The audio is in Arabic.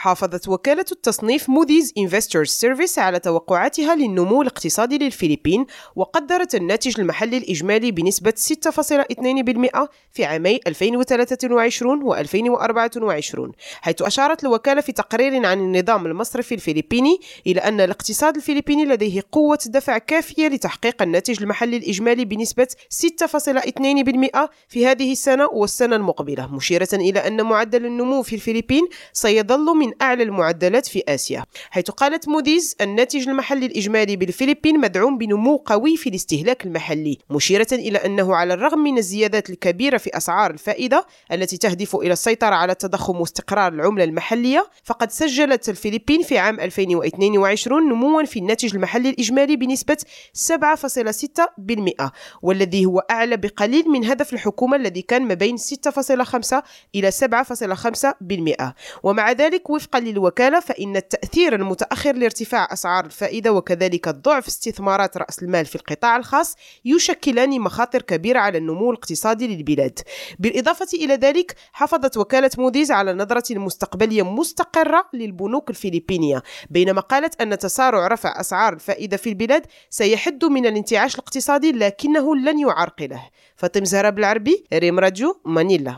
حافظت وكالة التصنيف موديز انفسترز سيرفيس على توقعاتها للنمو الاقتصادي للفلبين وقدرت الناتج المحلي الإجمالي بنسبة 6.2% في عامي 2023 و 2024 حيث أشارت الوكالة في تقرير عن النظام المصرفي الفلبيني إلى أن الاقتصاد الفلبيني لديه قوة دفع كافية لتحقيق الناتج المحلي الإجمالي بنسبة 6.2% في هذه السنة والسنة المقبلة مشيرة إلى أن معدل النمو في الفلبين سيظل من أعلى المعدلات في آسيا حيث قالت موديز الناتج المحلي الإجمالي بالفلبين مدعوم بنمو قوي في الاستهلاك المحلي مشيرة إلى أنه على الرغم من الزيادات الكبيرة في أسعار الفائدة التي تهدف إلى السيطرة على التضخم واستقرار العملة المحلية فقد سجلت الفلبين في عام 2022 نموا في الناتج المحلي الإجمالي بنسبة 7.6% والذي هو أعلى بقليل من هدف الحكومة الذي كان ما بين 6.5 إلى 7.5% ومع ذلك وفقا للوكالة فإن التأثير المتأخر لارتفاع أسعار الفائدة وكذلك ضعف استثمارات رأس المال في القطاع الخاص يشكلان مخاطر كبيرة على النمو الاقتصادي للبلاد. بالإضافة إلى ذلك حافظت وكالة موديز على نظرة مستقبلية مستقرة للبنوك الفلبينية بينما قالت أن تسارع رفع أسعار الفائدة في البلاد سيحد من الانتعاش الاقتصادي لكنه لن يعرقله. فاطم زهرة بالعربي ريم راديو مانيلا.